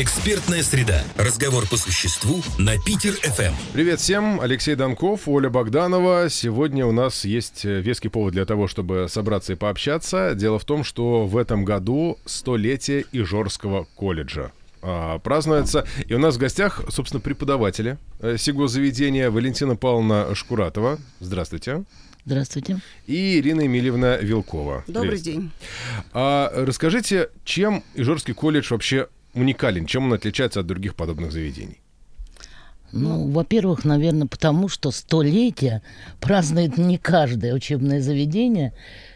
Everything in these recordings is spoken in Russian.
Экспертная среда. Разговор по существу на Питер ФМ. Привет всем, Алексей Донков, Оля Богданова. Сегодня у нас есть э, веский повод для того, чтобы собраться и пообщаться. Дело в том, что в этом году столетие Ижорского колледжа а, празднуется. И у нас в гостях, собственно, преподаватели э, сего заведения Валентина Павловна Шкуратова. Здравствуйте. Здравствуйте. И Ирина Емельевна Вилкова. Добрый Привет. день. А, расскажите, чем Ижорский колледж вообще уникален, чем он отличается от других подобных заведений? Ну, во-первых, наверное, потому что столетие празднует не каждое учебное заведение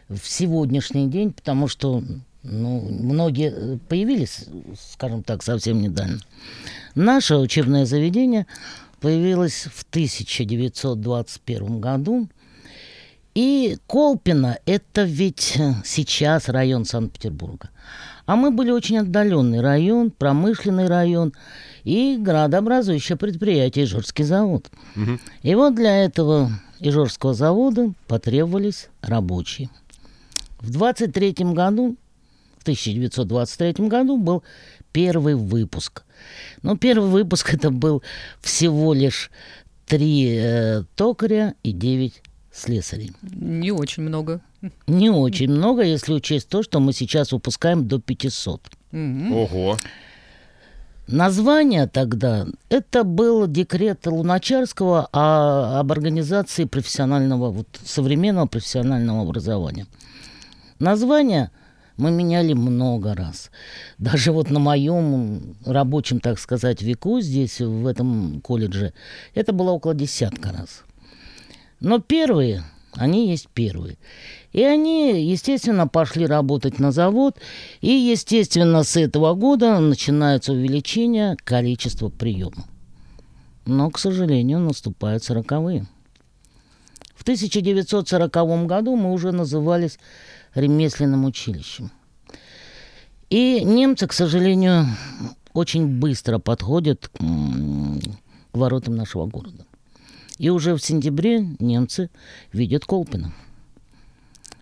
в сегодняшний день, потому что ну, многие э, появились, скажем так, совсем недавно. Наше учебное заведение появилось в 1921 году. И Колпино – это ведь э, сейчас район Санкт-Петербурга. А мы были очень отдаленный район, промышленный район и градообразующее предприятие Ижорский завод. Мгм. И вот для этого Ижорского завода потребовались рабочие. В 23 году, в 1923 году был первый выпуск. Но первый выпуск это был всего лишь три э, токаря и девять слесарей. Не очень много. Не очень много, если учесть то, что мы сейчас выпускаем до 500. Мгм. Ого. Название тогда это был декрет Луначарского о- об организации профессионального, вот, современного профессионального образования. Название мы меняли много раз. Даже вот на моем рабочем, так сказать, веку здесь, в этом колледже, это было около десятка раз. Но первые, они есть первые. И они, естественно, пошли работать на завод. И, естественно, с этого года начинается увеличение количества приемов. Но, к сожалению, наступают сороковые. В 1940 году мы уже назывались ремесленным училищем. И немцы, к сожалению, очень быстро подходят к, воротам нашего города. И уже в сентябре немцы видят Колпино.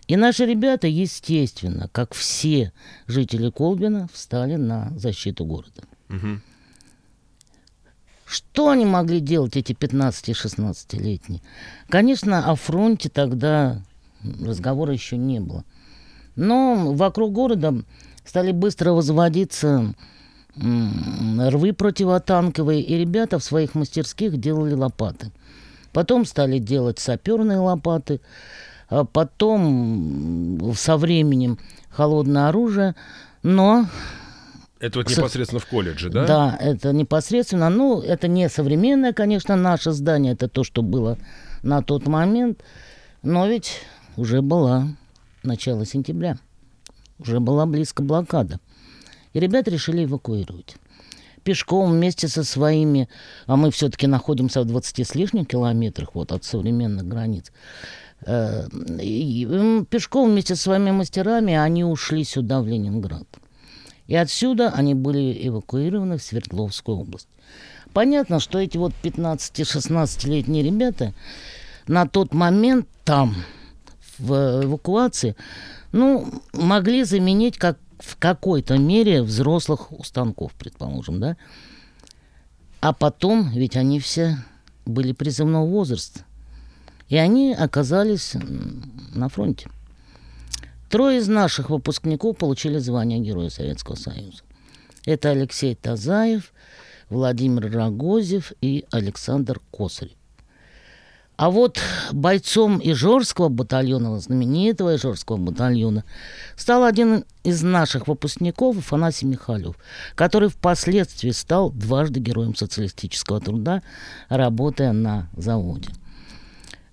И наши ребята, естественно, как все жители Колбина, встали на защиту города. Мгм. Что они могли делать, эти 15-16-летние? Конечно, о фронте тогда разговора еще не было. Но вокруг города стали быстро возводиться рвы противотанковые, и ребята в своих мастерских делали лопаты. Потом стали делать саперные лопаты, а потом со временем холодное оружие, но Это вот непосредственно в колледже, да? да, это непосредственно. Ну, это не современное, конечно, наше здание, это то, что было на тот момент. Но ведь уже была начало сентября. Уже была близко блокада. И ребят решили эвакуировать. Пешком вместе со своими, а мы все-таки находимся в 20 с лишним километрах вот, от современных границ. Э, и, пешком вместе со своими мастерами они ушли сюда, в Ленинград. И отсюда они были эвакуированы в Свердловскую область. Понятно, что эти вот 15-16-летние ребята на тот момент там, в эвакуации, ну, могли заменить как в какой-то мере взрослых у станков, предположим, да? А потом, ведь они все были призывного возраста. И они оказались на фронте. Трое из наших выпускников получили звание Героя Советского Союза. Это Алексей Тазаев, Владимир Рогозев и Александр Косарев. А вот бойцом Ижорского батальона, знаменитого Ижорского батальона, стал один из наших выпускников Афанасий Михайлов, который впоследствии стал дважды героем социалистического труда, работая на заводе.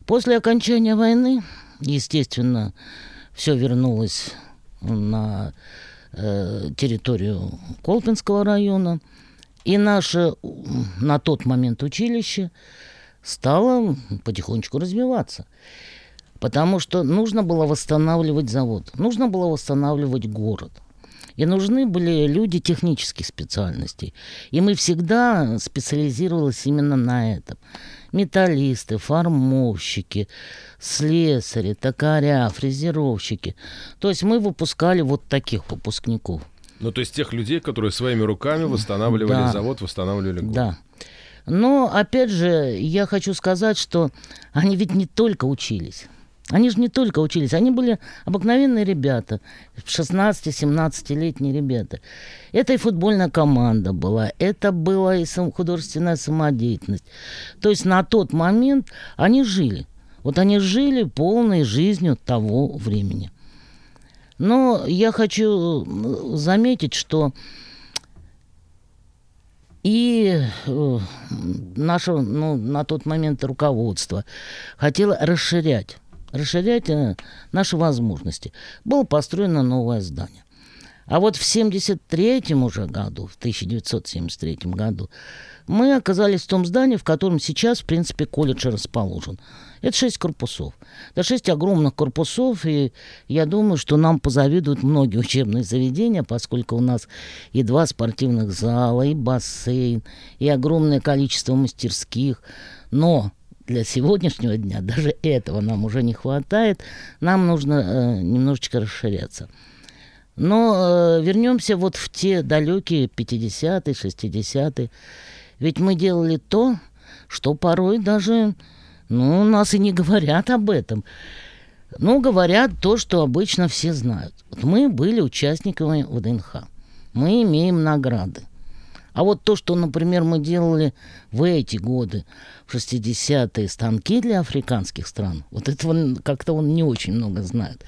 После окончания войны, естественно, все вернулось на э, территорию Колпинского района. И наше на тот момент училище стало потихонечку развиваться. Потому что нужно было восстанавливать завод, нужно было восстанавливать город. И нужны были люди технических специальностей. И мы всегда специализировались именно на этом. Металлисты, формовщики, слесари, токаря, фрезеровщики. То есть мы выпускали вот таких выпускников. Ну, то есть тех людей, которые своими руками восстанавливали Да. завод, восстанавливали город. Да. Но, опять же, я хочу сказать, что они ведь не только учились. Они же не только учились, они были обыкновенные ребята, 16-17-летние ребята. Это и футбольная команда была, это была и художественная самодеятельность. То есть на тот момент они жили. Вот они жили полной жизнью того времени. Но я хочу э, заметить, что и э, наше, ну, на тот момент руководство хотело расширять, расширять э, наши возможности. Было построено новое здание. А вот в 73 уже году, в 1973 году, мы оказались в том здании, в котором сейчас, в принципе, колледж расположен. Это шесть корпусов. Это шесть огромных корпусов, и я думаю, что нам позавидуют многие учебные заведения, поскольку у нас и два спортивных зала, и бассейн, и огромное количество мастерских. Но для сегодняшнего дня даже этого нам уже не хватает. Нам нужно э, немножечко расширяться. Но э, вернемся вот в те далекие 50-е, 60-е. Ведь мы делали то, что порой даже, ну, у нас и не говорят об этом. Ну, говорят то, что обычно все знают. Вот мы были участниками ВДНХ. Мы имеем награды. А вот то, что, например, мы делали в эти годы, в 60-е, станки для африканских стран, вот этого как-то он не очень много знает.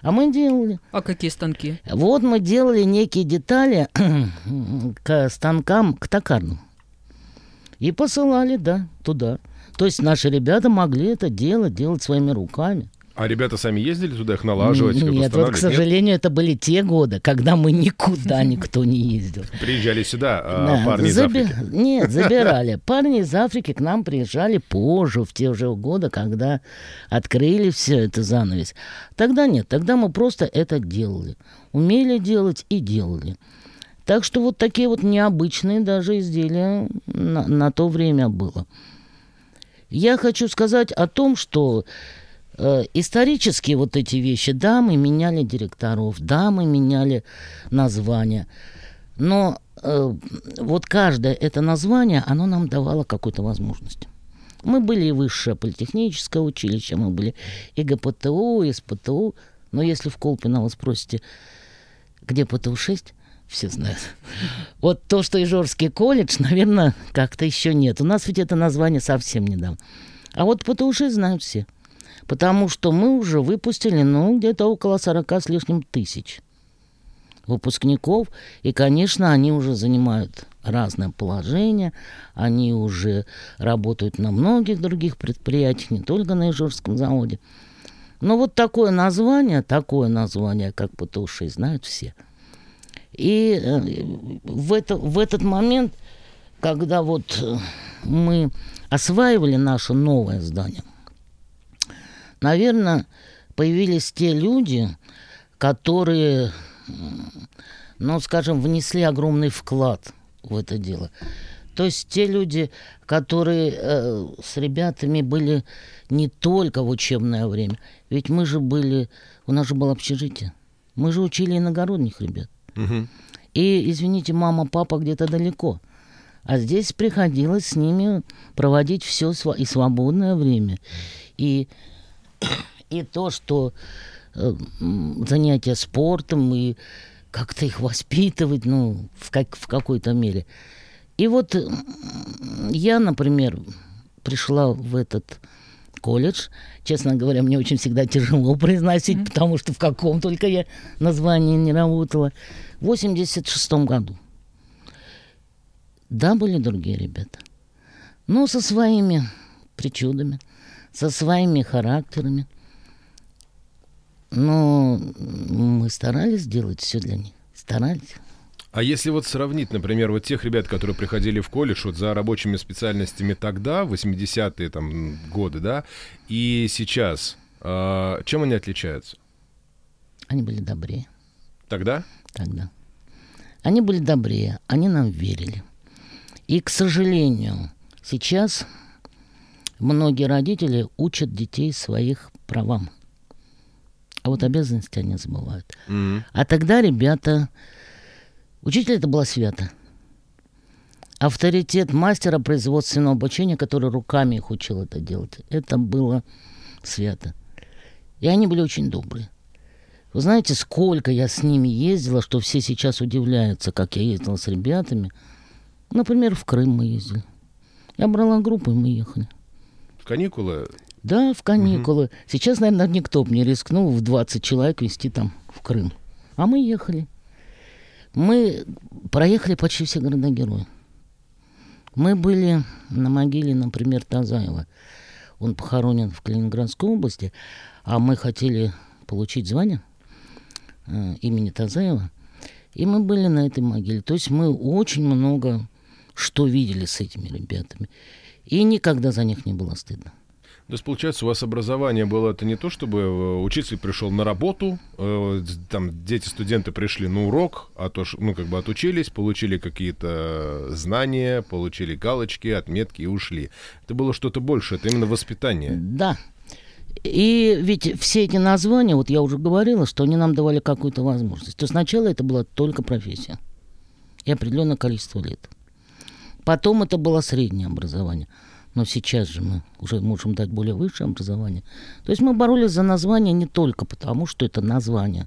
А мы делали. А какие станки? Вот мы делали некие детали к станкам, к токарным. И посылали, да, туда. То есть наши ребята могли это делать, делать своими руками. А ребята сами ездили туда их налаживать, Нет, вот, к сожалению, это были те годы, когда мы никуда никто не ездил. Приезжали сюда а, Да, парни из заби- Африки. Нет, забирали. Парни из Африки к нам приезжали позже, в те же годы, когда открыли все это занавес. Тогда нет, тогда мы просто это делали. Умели делать и делали. Так что вот такие вот необычные даже изделия на, на то время было. Я хочу сказать о том, что э, исторически вот эти вещи, да, мы меняли директоров, да, мы меняли названия, но э, вот каждое это название, оно нам давало какую-то возможность. Мы были и высшее политехническое училище, мы были и ГПТУ, и СПТУ. Но если в Колпино вы спросите, где ПТУ-6, все знают. Вот то, что Ижорский колледж, наверное, как-то еще нет. У нас ведь это название совсем недавно. А вот ПТУ-6 знают все. Потому что мы уже выпустили, ну, где-то около 40 с лишним тысяч выпускников. И, конечно, они уже занимают разное положение. Они уже работают на многих других предприятиях, не только на Ижорском заводе. Но вот такое название, такое название, как ПТУ-6, знают все. И э, в, это, в этот момент, когда вот э, мы осваивали наше новое здание, наверное, появились те люди, которые, ну, скажем, внесли огромный вклад в это дело. То есть те люди, которые э, с ребятами были не только в учебное время, ведь мы же были, у нас же было общежитие, мы же учили иногородних ребят. Мгм. И, извините, мама, папа где-то далеко. А здесь приходилось с ними проводить все и свободное время. И, и то, что э, занятия спортом, и как-то их воспитывать, ну, в, как, в какой-то мере. И вот я, например, пришла в этот колледж. Честно говоря, мне очень всегда тяжело произносить, потому что в каком только я названии не работала. В 86 году. Да, были другие ребята. Но со своими причудами, со своими характерами. Но мы старались сделать все для них. Старались. А если вот сравнить, например, вот тех ребят, которые приходили в колледж вот за рабочими специальностями тогда, в 80-е там, годы, да, и сейчас, а, чем они отличаются? Они были добрее Тогда? тогда. Они были добрее, они нам верили. И, к сожалению, сейчас многие родители учат детей своих правам. А вот обязанности они забывают. Мгм. А тогда ребята Учитель это было свято. Авторитет мастера производственного обучения, который руками их учил это делать, это было свято. И они были очень добрые. Вы знаете, сколько я с ними ездила, что все сейчас удивляются, как я ездила с ребятами. Например, в Крым мы ездили. Я брала группу, и мы ехали. В каникулы? Да, в каникулы. Угу. Сейчас, наверное, никто бы не рискнул в 20 человек везти там в Крым. А мы ехали. Мы проехали почти все города-герои. Мы были на могиле, например, Тазаева. Он похоронен в Калининградской области, а мы хотели получить звание – э, имени Тазаева. И мы были на этой могиле. То есть мы очень много что видели с этими ребятами. И никогда за них не было стыдно. То есть, получается, у вас образование было это не то, чтобы э, учитель пришел на работу, э, там дети, студенты пришли на урок, а то, ну, как бы отучились, получили какие-то знания, получили галочки, отметки и ушли. Это было что-то больше, это именно воспитание. Да, и ведь все эти названия, вот я уже говорила, что они нам давали какую-то возможность. То сначала это была только профессия и определенное количество лет. Потом это было среднее образование. Но сейчас же мы уже можем дать более высшее образование. То есть мы боролись за название не только потому, что это название.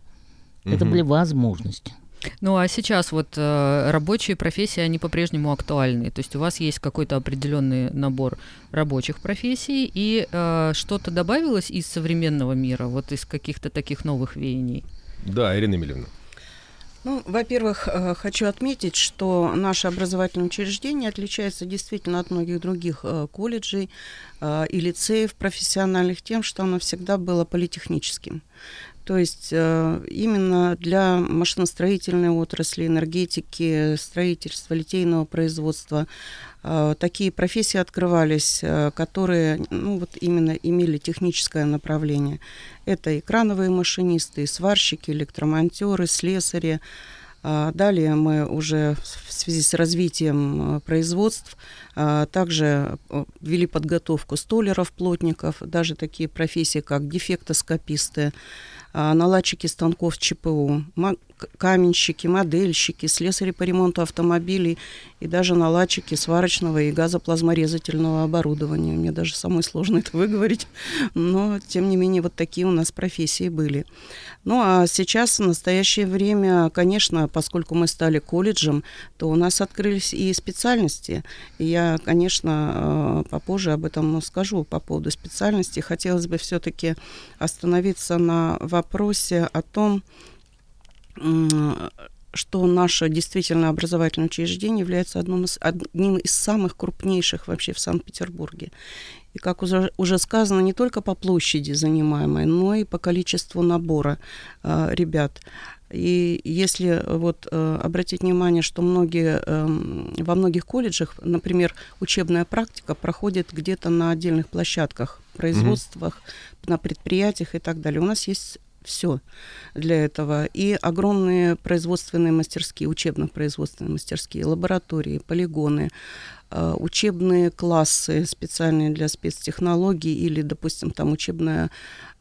Это угу. были возможности. Ну а сейчас вот э, рабочие профессии, они по-прежнему актуальны. То есть у вас есть какой-то определенный набор рабочих профессий, и э, что-то добавилось из современного мира, вот из каких-то таких новых веяний? Да, Ирина Емельевна. Ну, во-первых, э, хочу отметить, что наше образовательное учреждение отличается действительно от многих других э, колледжей э, и лицеев профессиональных тем, что оно всегда было политехническим. То есть э, именно для машиностроительной отрасли, энергетики, строительства, литейного производства э, такие профессии открывались, э, которые ну, вот именно имели техническое направление. Это и крановые машинисты, сварщики, электромонтеры, слесари. Далее мы уже в связи с развитием производств также ввели подготовку столеров, плотников, даже такие профессии, как дефектоскописты, а, наладчики станков ЧПУ, каменщики, модельщики, слесари по ремонту автомобилей и даже наладчики сварочного и газоплазморезательного оборудования. Мне даже самой сложно это выговорить, но тем не менее вот такие у нас профессии были. Ну а сейчас, в настоящее время, конечно, поскольку мы стали колледжем, то у нас открылись и специальности. Я, конечно, э, попозже об этом скажу по поводу специальности. Хотелось бы все-таки остановиться на вопросе о том, что наше действительно образовательное учреждение является одним из, одним из самых крупнейших вообще в Санкт-Петербурге. И, как уже, уже сказано, не только по площади занимаемой, но и по количеству набора э, ребят. И если вот э, обратить внимание, что многие, э, во многих колледжах, например, учебная практика проходит где-то на отдельных площадках, производствах, mm-hmm. на предприятиях и так далее. У нас есть все для этого. И огромные производственные мастерские, учебно-производственные мастерские, лаборатории, полигоны, э, учебные классы специальные для спецтехнологий или, допустим, там учебная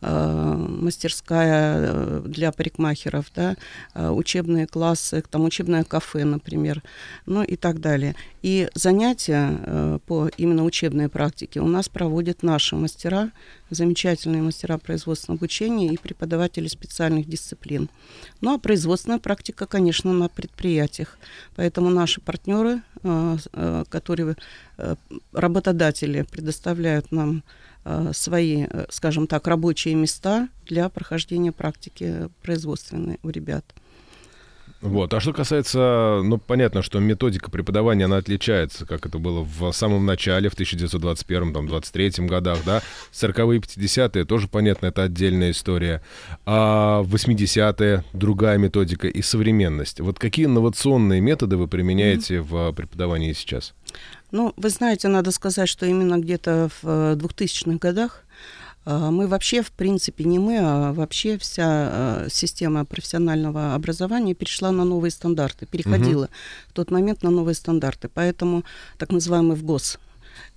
мастерская э, для парикмахеров, да, э, учебные классы, там учебное кафе, например, ну и так далее. И занятия по именно учебной практике у нас проводят наши мастера, замечательные мастера производственного обучения и преподаватели специальных дисциплин. Ну а производственная практика, конечно, на предприятиях. Поэтому наши партнеры, которые работодатели предоставляют нам Э, свои, э, скажем так, рабочие места для прохождения практики производственной у ребят. Вот. А что касается, ну, понятно, что методика преподавания, она отличается, как это было в самом начале, в 1921-23 годах, да. 40-е, 50-е, тоже понятно, это отдельная история. А 80-е, другая методика и современность. Вот какие инновационные методы вы применяете mm-hmm. в преподавании сейчас? Ну, вы знаете, надо сказать, что именно где-то в 2000-х э, годах мы вообще, в принципе, не мы, а вообще вся э, система профессионального образования перешла на новые стандарты, переходила угу. в тот момент на новые стандарты. Поэтому так называемый ВГОС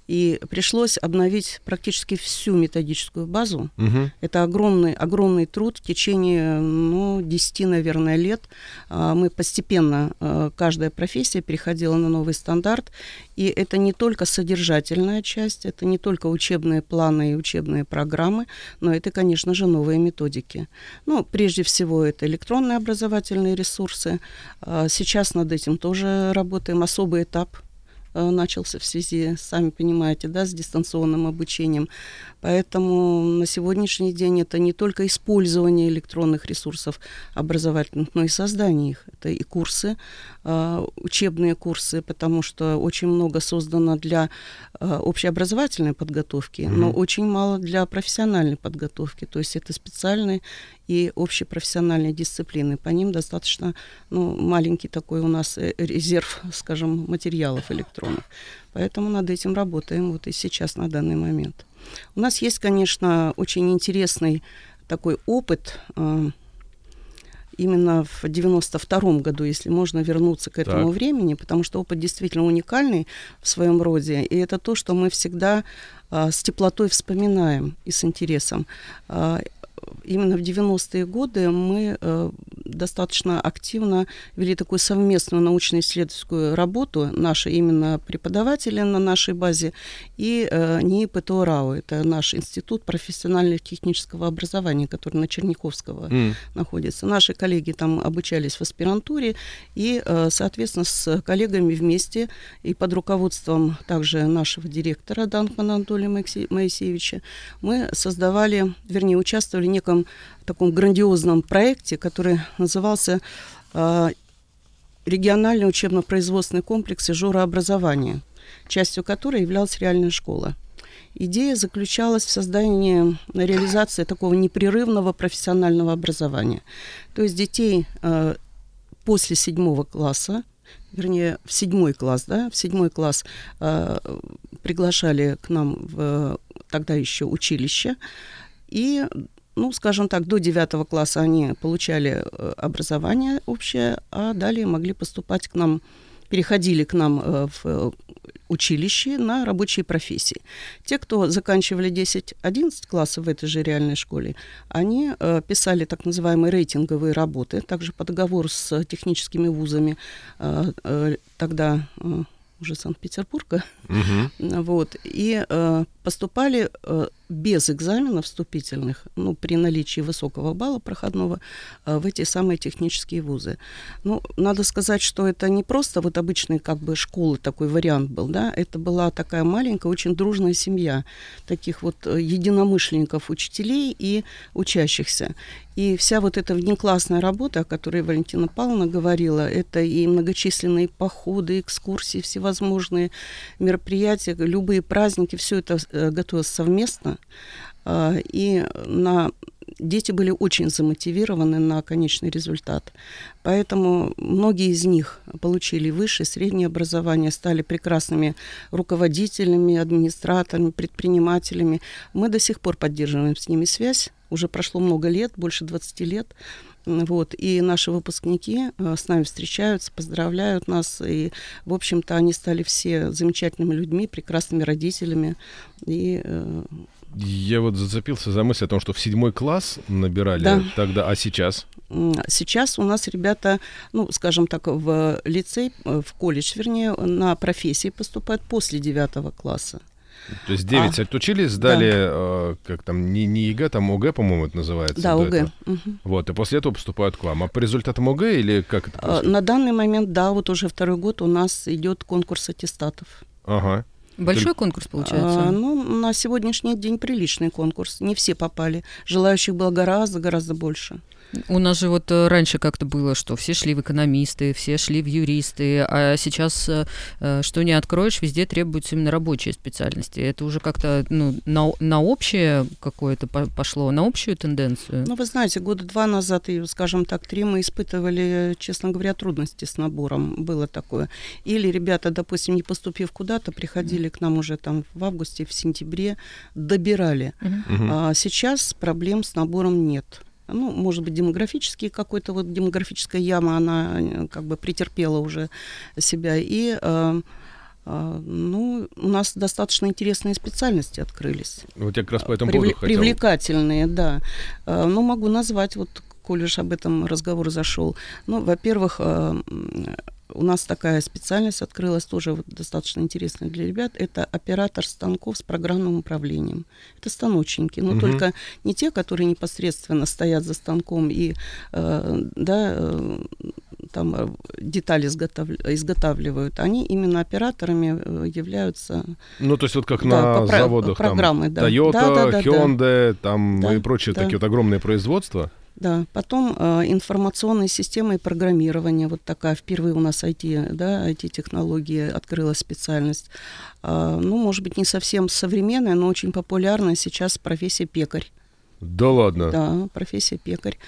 И пришлось обновить практически всю методическую базу. Мгм. Это огромный, огромный труд в течение, ну, 10, наверное, лет. А, Мы постепенно, а, каждая профессия переходила на новый стандарт. И это не только содержательная часть, это не только учебные планы и учебные программы, но это, конечно же, новые методики. Ну, прежде всего, это электронные образовательные ресурсы. А, Сейчас над этим тоже работаем. Особый этап начался в связи, сами понимаете, да, с дистанционным обучением. Поэтому на сегодняшний день это не только использование электронных ресурсов образовательных, но и создание их. Это и курсы, а, учебные курсы, потому что очень много создано для а, общеобразовательной подготовки, но очень мало для профессиональной подготовки. То есть это специальные и общепрофессиональные дисциплины. По ним достаточно ну, маленький такой у нас э, резерв, скажем, материалов электронных. Поэтому над этим работаем вот и сейчас, на данный момент. У нас есть, конечно, очень интересный такой опыт. э, Именно в 92 году, если можно вернуться к этому Так. времени, потому что опыт действительно уникальный в своем роде, и это то, что мы всегда а, с теплотой вспоминаем и с интересом. А, именно в 90-е годы мы э, достаточно активно вели такую совместную научно-исследовательскую работу, наши именно преподаватели на нашей базе и э, НИИП и ТОРАУ, это наш институт профессионального технического образования, который на Черниковского М. находится. Наши коллеги там обучались в аспирантуре, и, э, соответственно, с коллегами вместе и под руководством также нашего директора Данкмана Анатолия Моисе- Моисеевича мы создавали, вернее, участвовали неком таком грандиозном проекте, который назывался э, региональный учебно-производственный комплекс образования, частью которой являлась реальная школа. Идея заключалась в создании, реализации такого непрерывного профессионального образования. То есть детей э, после седьмого класса, вернее, в седьмой класс, да, в седьмой класс э, приглашали к нам в э, тогда еще училище, и ну, скажем так, до девятого класса они получали э, образование общее, а далее могли поступать к нам, переходили к нам э, в э, училище на рабочие профессии. Те, кто заканчивали 10-11 классов в этой же реальной школе, они писали так называемые рейтинговые работы, также по договору с техническими вузами тогда уже Санкт-Петербурга, Мгм. вот, и э, поступали э, без экзаменов вступительных, ну, при наличии высокого балла проходного, э, в эти самые технические вузы. Ну, надо сказать, что это не просто вот обычные как бы школы, такой вариант был, да, это была такая маленькая, очень дружная семья таких вот э, единомышленников, учителей и учащихся. И вся вот эта внеклассная работа, о которой Валентина Павловна говорила, это и многочисленные походы, экскурсии, всевозможные мероприятия, любые праздники, все это э, готовилось совместно. А, И на дети были очень замотивированы на конечный результат. Поэтому многие из них получили высшее, среднее образование, стали прекрасными руководителями, администраторами, предпринимателями. Мы до сих пор поддерживаем с ними связь. Уже прошло много лет, больше 20 лет. Вот, и наши выпускники э, с нами встречаются, поздравляют нас. И, в общем-то, они стали все замечательными людьми, прекрасными родителями. И э, Я вот зацепился за мысль о том, что в седьмой класс набирали Да. тогда, а сейчас? Сейчас у нас ребята, ну, скажем так, в лицей, э, в колледж, вернее, на профессии поступают после девятого класса. То есть 9 А. отучились, сдали, э, как там, не, не ЕГЭ, там ОГЭ, по-моему, это называется. Да, ОГЭ. Мгм. Вот, и после этого поступают к вам. А по результатам ОГЭ или как это А, происходит? На данный момент, да, вот уже второй год у нас идет конкурс аттестатов. Ага. Большой конкурс получается? А, ну, на сегодняшний день приличный конкурс. Не все попали. Желающих было гораздо, гораздо больше. У нас же вот э, раньше как-то было, что все шли в экономисты, все шли в юристы, а сейчас э, э, что не откроешь, везде требуются именно рабочие специальности. Это уже как-то ну, на, на общее какое-то по- пошло, на общую тенденцию. Ну, вы знаете, года два назад, и, скажем так, три мы испытывали, честно говоря, трудности с набором. Было такое. Или ребята, допустим, не поступив куда-то, приходили к нам уже там в августе, в сентябре, добирали. Мгм. А сейчас проблем с набором нет. Ну, может быть, демографический какой-то вот демографическая яма, она э, как бы претерпела уже себя. И э, А, ну, у нас достаточно интересные специальности открылись. Вот я как раз по этому Привле- поводу хотел... Привлекательные, да. Ну, могу назвать, вот, коль уж об этом разговор зашел. Ну, во-первых, м, у нас такая специальность открылась, тоже вот достаточно интересная для ребят. Это оператор станков с программным управлением. Это станочники, но Мгм. только не те, которые непосредственно стоят за станком и э, да, э, там э, детали изготавли- изготавливают. Они именно операторами э, являются Ну, то есть вот как Да, на по заводах программы, там да. Toyota, Да, да, да, да. Hyundai, там Да, и прочие да. такие вот огромные производства. Да, потом э, информационные системы и программирование, вот такая впервые у нас IT, да, IT-технологии открылась специальность. А, ну, может быть, не совсем современная, но очень популярная сейчас профессия пекарь. Да ладно. Да, профессия пекарь.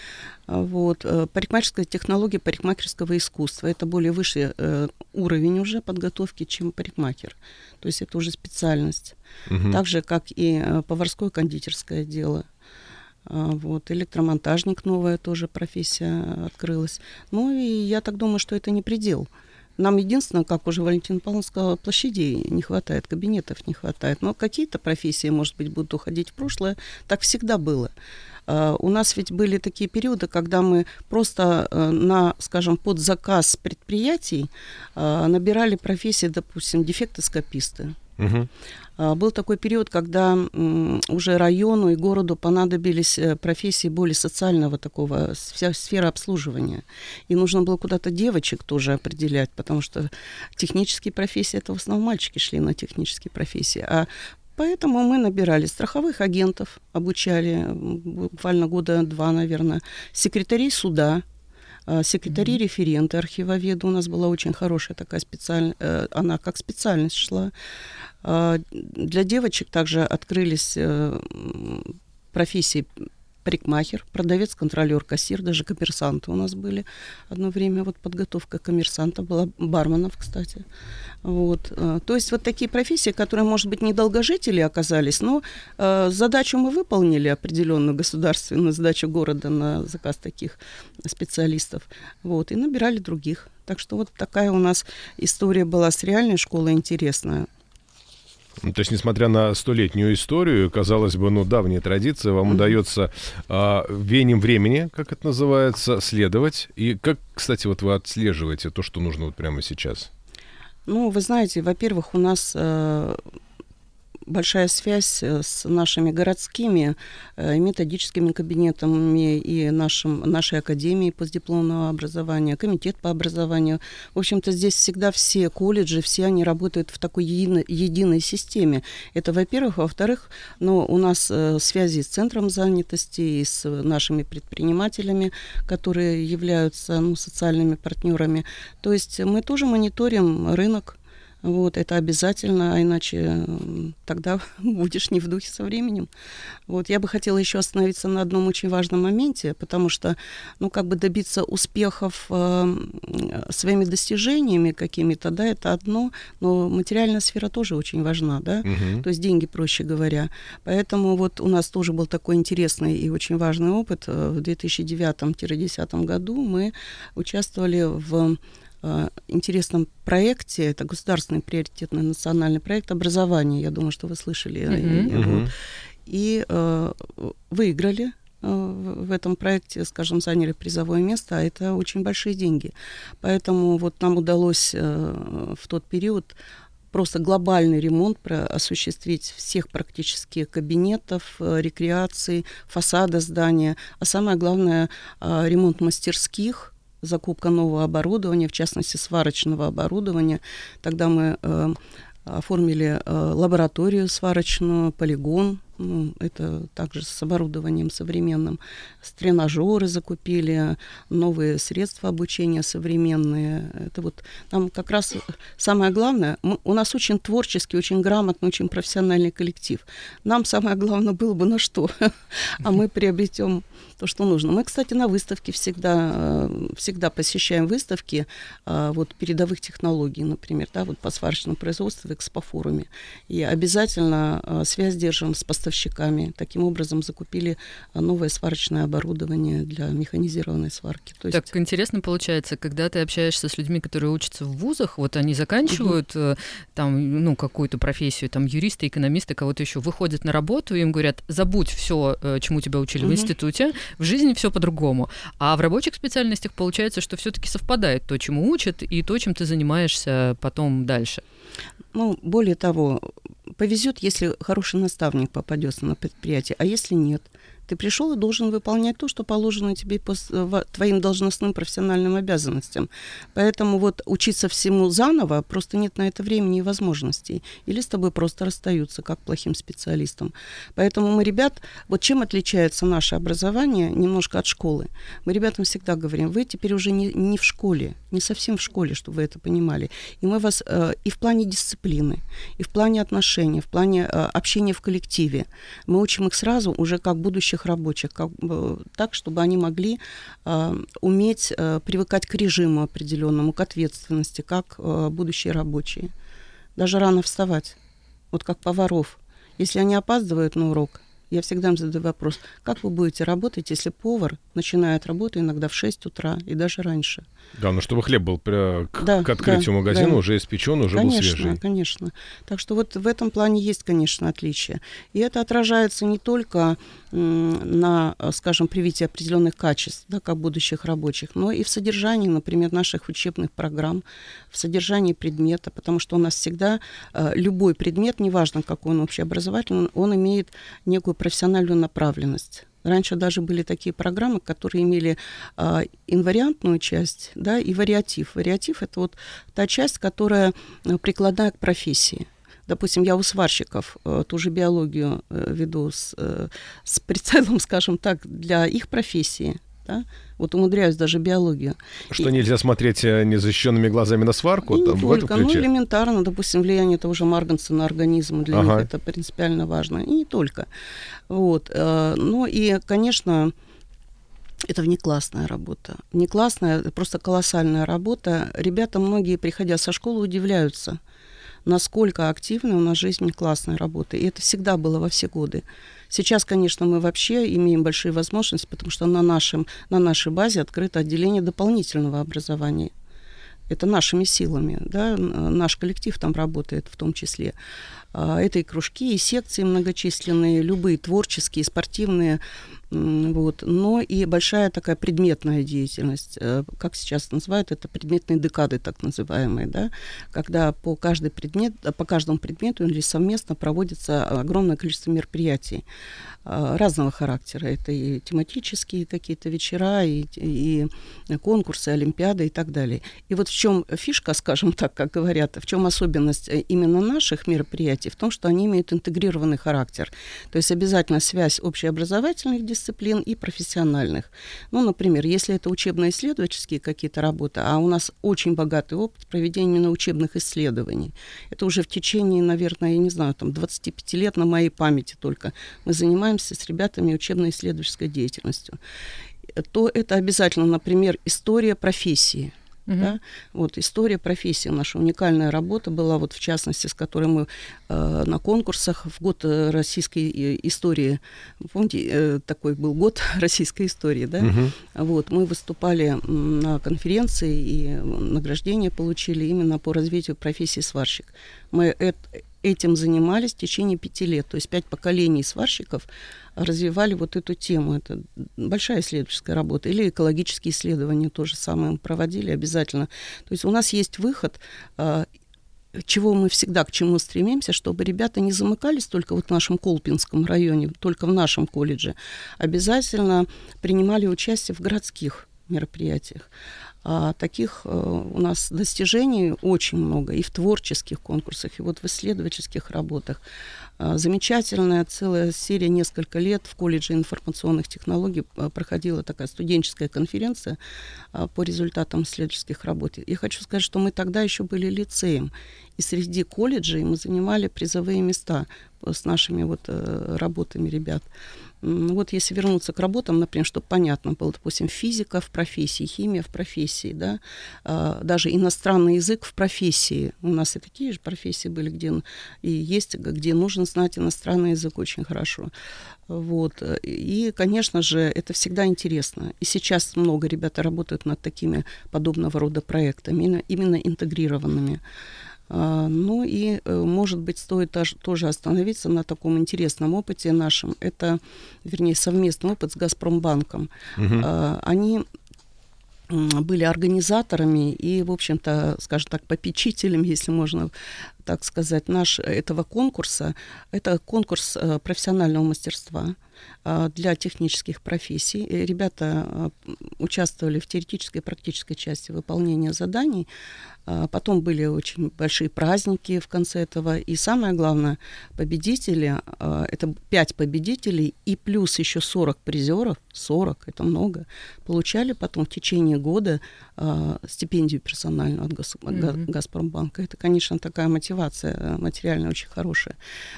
А, Вот. э, Парикмахерская технология парикмахерского искусства. Это более высший э, уровень уже подготовки, чем парикмахер. То есть это уже специальность. Мгм. Так же, как и э, поварское кондитерское дело. А, Вот, электромонтажник новая тоже профессия открылась. Ну и я так думаю, что это не предел. Нам единственное, как уже Валентин Павловна сказала, площадей не хватает, кабинетов не хватает. Но какие-то профессии, может быть, будут уходить в прошлое. Так всегда было. А, У нас ведь были такие периоды, когда мы просто э, на, скажем, под заказ предприятий а, набирали профессии, допустим, дефектоскописты. А, Был такой период, когда уже району и городу понадобились э, профессии более социального такого, вся сфера обслуживания. И нужно было куда-то девочек тоже определять, потому что технические профессии, это в основном мальчики шли на технические профессии. А Поэтому мы набирали страховых агентов, обучали буквально года два, наверное, секретарей суда, а, секретари-референты, архивоведы. У нас была очень хорошая такая специальность, она как специальность шла. А, Для девочек также открылись э, профессии парикмахер, продавец, контролер, кассир, даже коммерсанты у нас были. Одно время вот подготовка коммерсанта была, барменов, кстати. Вот. э, То есть вот такие профессии, которые, может быть, не долгожители оказались, но э, задачу мы выполнили определенную государственную задачу города на заказ таких специалистов. Вот. И набирали других. Так что вот такая у нас история была с реальной школой интересная. Ну, То есть, несмотря на столетнюю историю, казалось бы, ну, давняя традиция, вам удается а, веянием времени, как это называется, следовать. И как, кстати, вот вы отслеживаете то, что нужно вот прямо сейчас? Ну, вы знаете, во-первых, у нас э, большая связь э, с нашими городскими э, методическими кабинетами и нашим, нашей академией постдипломного образования, комитет по образованию. В общем-то, здесь всегда все колледжи, все они работают в такой единой, единой системе. Это, во-первых. Во-вторых, ну, у нас э, связи с центром занятости и с нашими предпринимателями, которые являются ну, социальными партнерами. То есть мы тоже мониторим рынок, вот, это обязательно, а иначе тогда будешь не в духе со временем. Вот, я бы хотела еще остановиться на одном очень важном моменте, потому что, ну, как бы добиться успехов э, м, своими достижениями какими-то, да, это одно, но материальная сфера тоже очень важна, да, Мгм. то есть деньги, проще говоря. Поэтому вот у нас тоже был такой интересный и очень важный опыт. Э, В 2009-2010 году мы участвовали в э, интересном проекте. Это государственный приоритетный национальный проект образования. Я думаю, что вы слышали. Вот. Мгм. И э, выиграли э, в в этом проекте, скажем, заняли призовое место, а это очень большие деньги. Поэтому вот нам удалось э, в тот период просто глобальный ремонт про- осуществить всех практически кабинетов, э, рекреации, фасада здания, а самое главное э, ремонт мастерских, закупка нового оборудования, в частности сварочного оборудования. Тогда мы э, оформили э, лабораторию сварочную, полигон, это также с оборудованием современным, с тренажеры закупили, новые средства обучения современные. Это вот нам как раз самое главное, мы- у нас очень творческий, очень грамотный, очень профессиональный коллектив. Нам самое главное было бы на что, а мы приобретем то, что нужно. Мы, кстати, на выставке всегда, э, всегда посещаем выставки э, вот, передовых технологий, например, да, вот по сварочному производству экспофоруме. И обязательно э, связь держим с поставщиками поставщиками. Таким образом закупили а, новое сварочное оборудование для механизированной сварки. То есть... Так интересно получается, когда ты общаешься с людьми, которые учатся в вузах, вот они заканчивают угу. там, ну, какую-то профессию, там, юристы, экономисты, кого-то еще, выходят на работу, и им говорят, забудь все, э, чему тебя учили угу. в институте, в жизни все по-другому. А в рабочих специальностях получается, что все-таки совпадает то, чему учат, и то, чем ты занимаешься потом дальше. Ну, более того, повезет, если хороший наставник попадется на предприятие, а если нет – ты пришел и должен выполнять то, что положено тебе по твоим должностным профессиональным обязанностям. Поэтому вот учиться всему заново просто нет на это времени и возможностей. Или с тобой просто расстаются, как плохим специалистом. Поэтому мы ребят, вот чем отличается наше образование немножко от школы? Мы ребятам всегда говорим, вы теперь уже не, не в школе, не совсем в школе, чтобы вы это понимали. И мы вас э, и в плане дисциплины, и в плане отношений, в плане э, общения в коллективе, мы учим их сразу уже как будущих будущих рабочих, как, так, чтобы они могли э, уметь э, привыкать к режиму определенному, к ответственности, как э, будущие рабочие. Даже рано вставать, вот как поваров. Если они опаздывают на урок, я всегда им задаю вопрос, как вы будете работать, если повар начинает работу иногда в 6 утра и даже раньше? Да, ну чтобы хлеб был к, да, к открытию да, магазина да. уже испечен, уже конечно, был свежий. Конечно, конечно. Так что вот в этом плане есть, конечно, отличие. И это отражается не только на, скажем, привитии определенных качеств, да, как будущих рабочих, но и в содержании, например, наших учебных программ, в содержании предмета, потому что у нас всегда э, любой предмет, неважно какой он общеобразовательный, он имеет некую профессиональную направленность. Раньше даже были такие программы, которые имели э, инвариантную часть да, и вариатив. Вариатив – это вот та часть, которая э, прикладная к профессии. Допустим, я у сварщиков э, ту же биологию э, веду с, э, с прицелом, скажем так, для их профессии. Да? Вот умудряюсь даже биологию. Что и... нельзя смотреть э, незащищенными глазами на сварку? И там, не только, ну элементарно, допустим, влияние того же марганца на организм, для ага. них это принципиально важно. И не только. Вот. Э, ну и, конечно, это внеклассная работа. Внеклассная, просто колоссальная работа. Ребята, многие, приходя со школы, удивляются, насколько активна у нас жизнь внеклассной работы. И это всегда было во все годы. Сейчас, конечно, мы вообще имеем большие возможности, потому что на, нашем, на нашей базе открыто отделение дополнительного образования. Это нашими силами, да, наш коллектив там работает в том числе. А, это и кружки, и секции многочисленные, любые творческие, спортивные, вот, но и большая такая предметная деятельность, э, как сейчас называют, это предметные декады так называемые, да, когда по, каждый предмет, по каждому предмету или совместно проводится огромное количество мероприятий. А, разного характера. Это и тематические какие-то вечера, и, и конкурсы, олимпиады и так далее. И вот в чем фишка, скажем так, как говорят, в чем особенность э, именно наших мероприятий, в том, что они имеют интегрированный характер. То есть обязательно связь общеобразовательных дисциплин и профессиональных. Ну, например, если это учебно-исследовательские какие-то работы, а у нас очень богатый опыт проведения именно учебных исследований. Это уже в течение, наверное, я не знаю, там 25 лет на моей памяти только мы занимаемся с ребятами учебно-исследовательской деятельностью, то это обязательно, например, история профессии. Угу. Да? Вот история профессии, наша уникальная работа была, вот в частности, с которой мы э, на конкурсах в год э, российской э, истории, помните, э, такой был год российской истории, да? Угу. Вот мы выступали на конференции и награждение получили именно по развитию профессии сварщик. Мы это, этим занимались в течение пяти лет. То есть пять поколений сварщиков развивали вот эту тему. Это большая исследовательская работа. Или экологические исследования тоже самое проводили обязательно. То есть у нас есть выход а, чего мы всегда к чему стремимся, чтобы ребята не замыкались только вот в нашем Колпинском районе, только в нашем колледже, обязательно принимали участие в городских мероприятиях. А таких э, у нас достижений очень много и в творческих конкурсах, и вот в исследовательских работах. А, замечательная целая серия, несколько лет в колледже информационных технологий а, проходила такая студенческая конференция а, по результатам исследовательских работ. Я хочу сказать, что мы тогда еще были лицеем, и среди колледжей мы занимали призовые места с нашими вот э, работами ребят. Вот если вернуться к работам, например, чтобы понятно было, допустим, физика в профессии, химия в профессии, да, а, даже иностранный язык в профессии. У нас и такие же профессии были, где и есть, где нужно знать иностранный язык очень хорошо. Вот. И, конечно же, это всегда интересно. И сейчас много ребят работают над такими подобного рода проектами, именно интегрированными. А, ну и, э, может быть, стоит тоже остановиться на таком интересном опыте нашем. Это, вернее, совместный опыт с Газпромбанком. Угу. Они были организаторами и, в общем-то, скажем так, попечителем, если можно так сказать, наш, этого конкурса. Это конкурс э, профессионального мастерства э, для технических профессий. И ребята э, участвовали в теоретической и практической части выполнения заданий. Потом были очень большие праздники в конце этого. И самое главное, победители, это пять победителей и плюс еще 40 призеров, 40, это много, получали потом в течение года стипендию персональную от Газпромбанка. Это, конечно, такая мотивация э, материальная очень хорошая.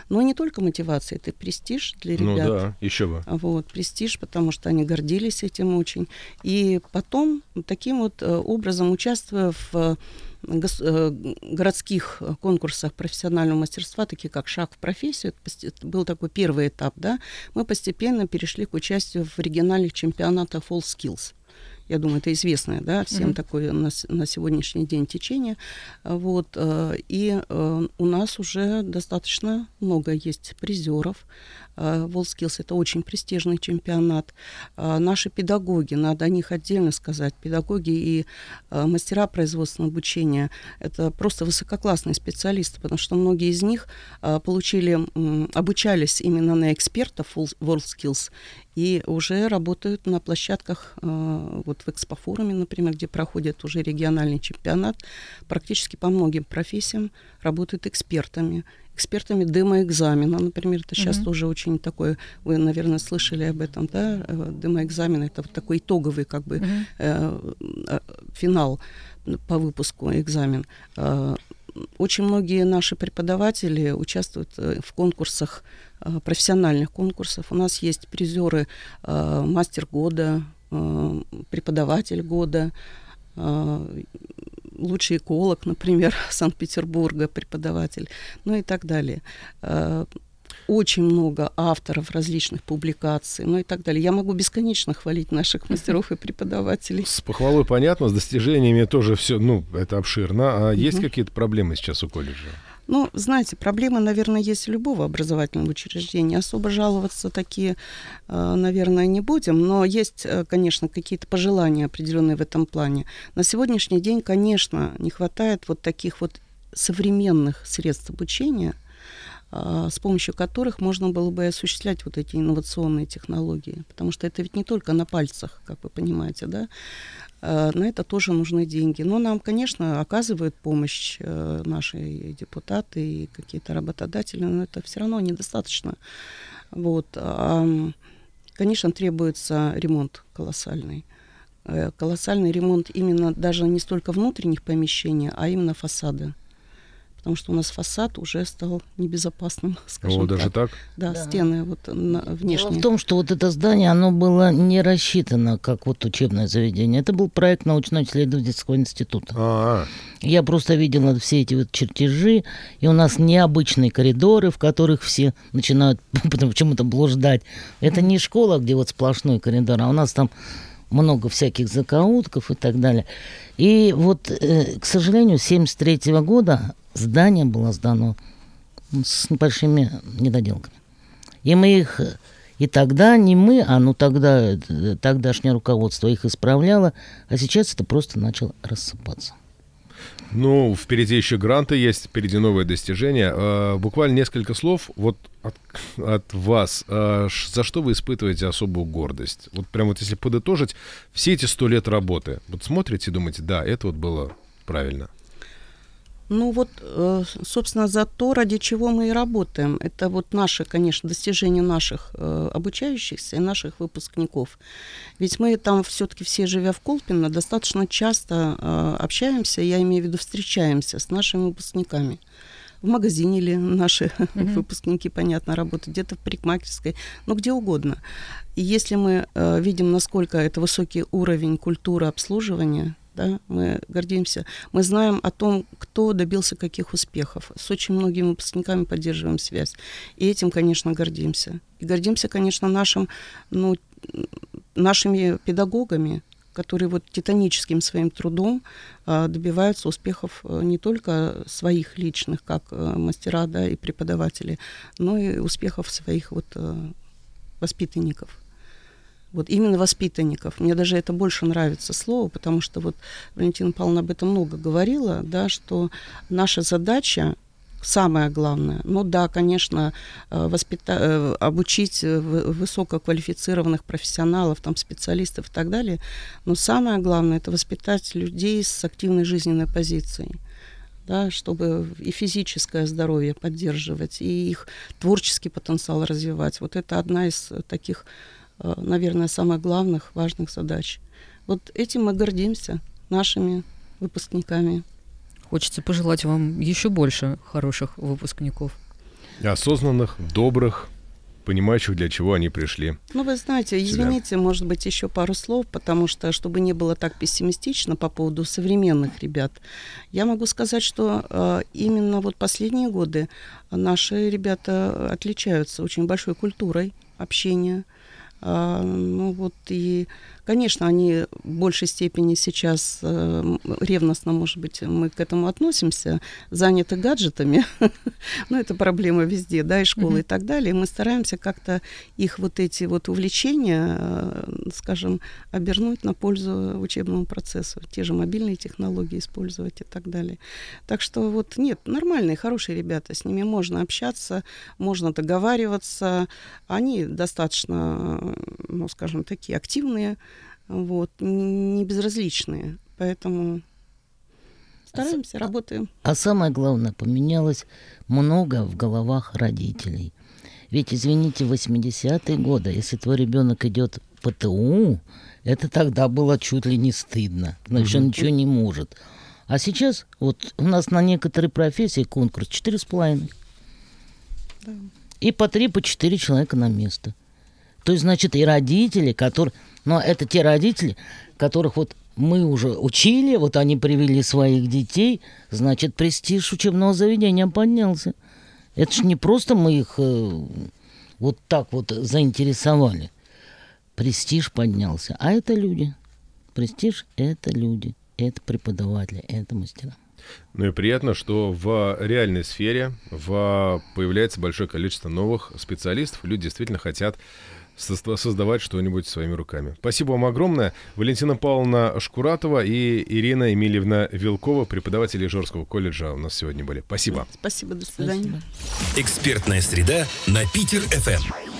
Но не только мотивация, это престиж для ну ребят. Ну да, еще бы. Вот, престиж, потому что они гордились этим очень. И потом таким вот э, образом, участвуя в э, городских конкурсах профессионального мастерства, такие как «Шаг в профессию», это был такой первый этап, да, мы постепенно перешли к участию в региональных чемпионатах All Skills. Я думаю, это известное, да, всем mm-hmm. такое на, на сегодняшний день течение. Вот, э, и э, у нас уже достаточно много есть призеров. WorldSkills э, это очень престижный чемпионат. Наши педагоги, надо о них отдельно сказать, педагоги и мастера производственного обучения, это просто высококлассные специалисты, потому что многие из них получили, обучались именно на экспертов WorldSkills и уже работают на площадках, э, вот в экспофоруме, например, где проходит уже региональный чемпионат, практически по многим профессиям работают экспертами, экспертами демоэкзамена, например, это сейчас mm-hmm. тоже очень такое, вы, наверное, слышали об этом, да, э, демоэкзамен, это вот такой итоговый как бы mm-hmm. э, финал по выпуску экзамен. Очень многие наши преподаватели участвуют в конкурсах Э, профессиональных конкурсов. У нас есть призеры э, мастер года, э, преподаватель года, лучший эколог, например, Санкт-Петербурга, преподаватель, ну и так далее очень много авторов различных публикаций, ну и так далее. Я могу бесконечно хвалить наших мастеров и преподавателей. С похвалой понятно, с достижениями тоже все, ну, это обширно. А есть какие-то проблемы сейчас у колледжа? Ну, знаете, проблемы, наверное, есть у любого образовательного учреждения. Особо жаловаться такие, э, наверное, не будем, но есть, э, конечно, какие-то пожелания определенные в этом плане. На сегодняшний день, конечно, не хватает вот таких вот современных средств обучения, э, с помощью которых можно было бы осуществлять вот эти инновационные технологии. Потому что это ведь не только на пальцах, как вы понимаете, да. Э, на это тоже нужны деньги. Но нам, конечно, оказывают помощь э, наши депутаты и какие-то работодатели, но это все равно недостаточно. Вот. Конечно, требуется ремонт колоссальный. Э, колоссальный ремонт именно даже не столько внутренних помещений, а именно фасада потому что у нас фасад уже стал небезопасным, скажем О, даже так? Да, да. стены вот на, внешние. Дело в том, что вот это здание, оно было не рассчитано как вот учебное заведение. Это был проект научно-исследовательского института. А-а. Я просто видела все эти вот чертежи, и у нас необычные коридоры, в которых все начинают почему-то блуждать. Это не школа, где вот сплошной коридор, а у нас там много всяких закаутков и так далее. И вот, э, к сожалению, с 73 года здание было сдано с небольшими недоделками. И мы их и тогда не мы, а ну тогда тогдашнее руководство их исправляло, а сейчас это просто начало рассыпаться. Ну, впереди еще гранты есть, впереди новые достижения. Э, буквально несколько слов вот от, от вас. Э, за что вы испытываете особую гордость? Вот прям вот если подытожить все эти сто лет работы, вот смотрите и думаете, да, это вот было правильно. Ну вот, э, собственно, за то, ради чего мы и работаем. Это вот наши, конечно, достижения наших э, обучающихся и наших выпускников. Ведь мы там все-таки все, живя в Колпино, достаточно часто э, общаемся, я имею в виду встречаемся с нашими выпускниками в магазине или наши mm-hmm. выпускники, понятно, работают, где-то в парикмахерской, ну где угодно. И если мы э, видим, насколько это высокий уровень культуры обслуживания, да, мы гордимся. Мы знаем о том, кто добился каких успехов. С очень многими выпускниками поддерживаем связь. И этим, конечно, гордимся. И гордимся, конечно, нашим, ну, нашими педагогами, которые вот титаническим своим трудом а, добиваются успехов а, не только своих личных, как а, мастера да, и преподаватели, но и успехов своих вот, а, воспитанников. Вот именно воспитанников. Мне даже это больше нравится слово, потому что вот Валентина Павловна об этом много говорила, да, что наша задача самое главное. Ну да, конечно, э, воспита... Э, обучить э, высококвалифицированных профессионалов, там, специалистов и так далее, но самое главное это воспитать людей с активной жизненной позицией. Да, чтобы и физическое здоровье поддерживать, и их творческий потенциал развивать. Вот это одна из таких, наверное, самых главных, важных задач. Вот этим мы гордимся, нашими выпускниками. Хочется пожелать вам еще больше хороших выпускников. Осознанных, добрых, понимающих, для чего они пришли. Ну, вы знаете, извините, Сюда. может быть, еще пару слов, потому что, чтобы не было так пессимистично по поводу современных ребят, я могу сказать, что э, именно вот последние годы наши ребята отличаются очень большой культурой общения. Э, ну вот и Конечно, они в большей степени сейчас э, ревностно, может быть, мы к этому относимся, заняты гаджетами, но это проблема везде, да, и школы и так далее. Мы стараемся как-то их вот эти вот увлечения, э, скажем, обернуть на пользу учебному процессу, те же мобильные технологии использовать и так далее. Так что вот нет, нормальные, хорошие ребята, с ними можно общаться, можно договариваться, они достаточно, ну, скажем, такие активные, вот, не безразличные. Поэтому стараемся, а, работаем. А самое главное, поменялось много в головах родителей. Ведь, извините, 80-е годы, если твой ребенок идет по ТУ, это тогда было чуть ли не стыдно. Значит, он ничего не может. А сейчас вот у нас на некоторые профессии конкурс четыре с половиной. И по три, по четыре человека на место. То есть, значит, и родители, которые... Но это те родители, которых вот мы уже учили, вот они привели своих детей, значит, престиж учебного заведения поднялся. Это ж не просто мы их э, вот так вот заинтересовали. Престиж поднялся. А это люди. Престиж – это люди. Это преподаватели, это мастера. Ну и приятно, что в реальной сфере в, появляется большое количество новых специалистов. Люди действительно хотят создавать что-нибудь своими руками. Спасибо вам огромное. Валентина Павловна Шкуратова и Ирина Емельевна Вилкова, преподаватели Ижорского колледжа у нас сегодня были. Спасибо. Спасибо, до свидания. Спасибо. Экспертная среда на Питер-ФМ.